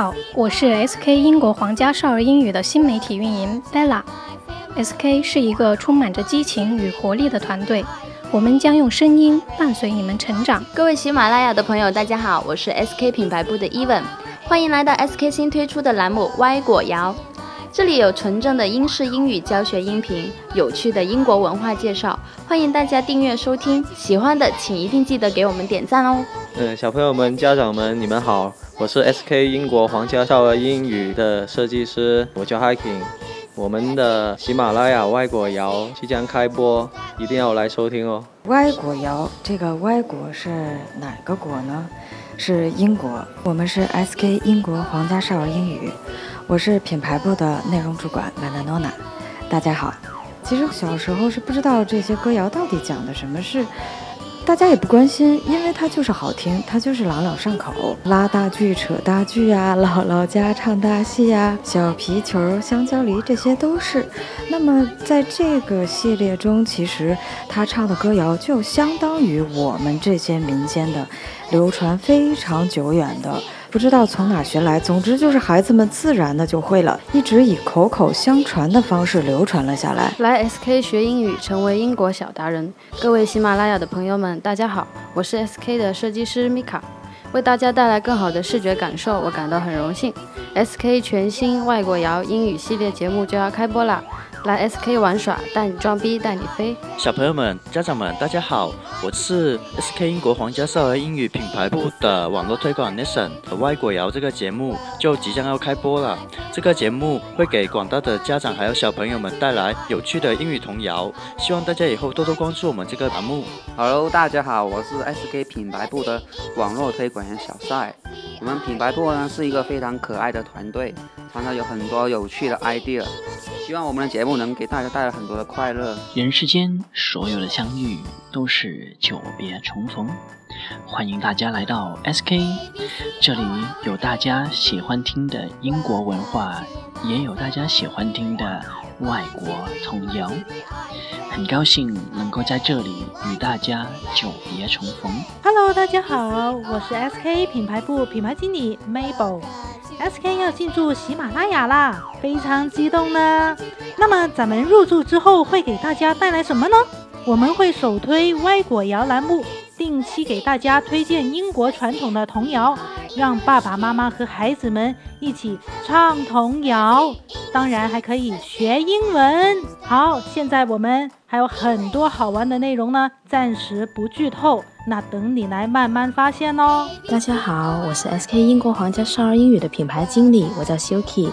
好，我是 SK 英国皇家少儿英语的新媒体运营 Bella。SK 是一个充满着激情与活力的团队，我们将用声音伴随你们成长。各位喜马拉雅的朋友，大家好，我是 SK 品牌部的 Evan，欢迎来到 SK 新推出的栏目歪果谣。这里有纯正的英式英语教学音频，有趣的英国文化介绍，欢迎大家订阅收听。喜欢的请一定记得给我们点赞哦。嗯，小朋友们、家长们，你们好，我是 SK 英国皇家少儿英语的设计师，我叫 Hiking。我们的喜马拉雅外国谣即将开播，一定要来收听哦。外国谣，这个外国是哪个国呢？是英国，我们是 SK 英国皇家少儿英语。我是品牌部的内容主管 Mananona，大家好。其实小时候是不知道这些歌谣到底讲的什么事，大家也不关心，因为它就是好听，它就是朗朗上口，拉大锯、扯大锯呀，姥姥家唱大戏呀，小皮球、香蕉梨，这些都是。那么在这个系列中，其实他唱的歌谣就相当于我们这些民间的，流传非常久远的。不知道从哪学来，总之就是孩子们自然的就会了，一直以口口相传的方式流传了下来。来 SK 学英语，成为英国小达人。各位喜马拉雅的朋友们，大家好，我是 SK 的设计师 Mika，，为大家带来更好的视觉感受，我感到很荣幸。SK 全新外国谣英语系列节目就要开播啦！来 SK 玩耍，带你装逼，带你飞。小朋友们、家长们，大家好，我是 SK 英国皇家少儿英语品牌部的网络推广 Nathan。外国谣这个节目就即将要开播了。这个节目会给广大的家长还有小朋友们带来有趣的英语童谣，希望大家以后多多关注我们这个栏目。Hello，大家好，我是 SK 品牌部的网络推广员小帅。我们品牌部呢是一个非常可爱的团队，常常有很多有趣的 idea。希望我们的节目能给大家带来很多的快乐。人世间所有的相遇都是久别重逢，欢迎大家来到 SK，这里有大家喜欢听的英国文化，也有大家喜欢听的外国童谣。很高兴能够在这里与大家久别重逢。Hello，大家好，我是 SK 品牌部品牌经理 Mabel。SK 要进驻喜马拉雅啦，非常激动呢。那么咱们入驻之后会给大家带来什么呢？我们会首推歪果谣栏目，定期给大家推荐英国传统的童谣，让爸爸妈妈和孩子们一起唱童谣，当然还可以学英文。好，现在我们还有很多好玩的内容呢，暂时不剧透，那等你来慢慢发现哦。大家好，我是 SK 英国皇家少儿英语的品牌经理，我叫 Suki。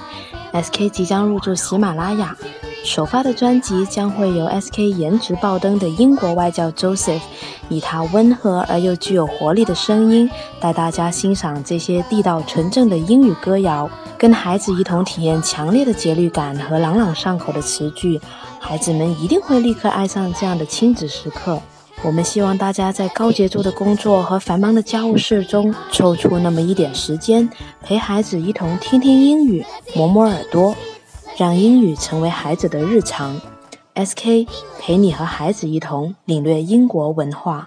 SK 即将入驻喜马拉雅，首发的专辑将会由 SK 颜值爆灯的英国外教 Joseph，以他温和而又具有活力的声音，带大家欣赏这些地道纯正的英语歌谣，跟孩子一同体验强烈的节律感和朗朗上口的词句，孩子们一定会立刻爱上这样的亲子时刻。我们希望大家在高节奏的工作和繁忙的家务事中，抽出那么一点时间，陪孩子一同听听英语，磨磨耳朵，让英语成为孩子的日常。SK 陪你和孩子一同领略英国文化。